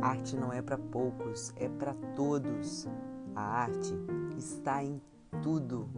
Arte não é para poucos, é para todos. A arte está em tudo.